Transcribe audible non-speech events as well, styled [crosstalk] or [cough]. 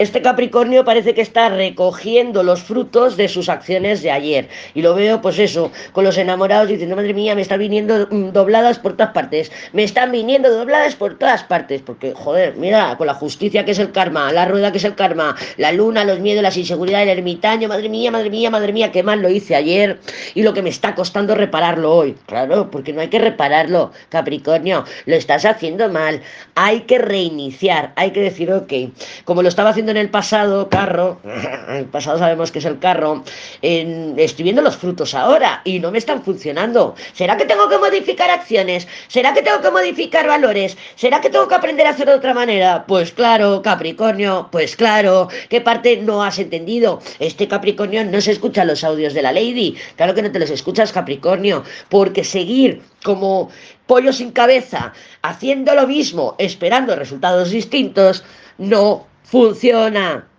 este Capricornio parece que está recogiendo los frutos de sus acciones de ayer. Y lo veo, pues eso, con los enamorados diciendo, madre mía, me están viniendo mm, dobladas por todas partes. Me están viniendo dobladas por todas partes. Porque, joder, mira, con la justicia que es el karma, la rueda que es el karma, la luna, los miedos, las inseguridades, el ermitaño, madre mía, madre mía, madre mía, qué mal lo hice ayer. Y lo que me está costando repararlo hoy. Claro, porque no hay que repararlo, Capricornio. Lo estás haciendo mal. Hay que reiniciar. Hay que decir, ok, como lo estaba haciendo en el pasado, carro, [laughs] el pasado sabemos que es el carro, estoy viendo los frutos ahora y no me están funcionando. ¿Será que tengo que modificar acciones? ¿Será que tengo que modificar valores? ¿Será que tengo que aprender a hacer de otra manera? Pues claro, Capricornio, pues claro, ¿qué parte no has entendido? Este Capricornio no se escucha los audios de la Lady, claro que no te los escuchas, Capricornio, porque seguir como pollo sin cabeza, haciendo lo mismo, esperando resultados distintos, no funciona.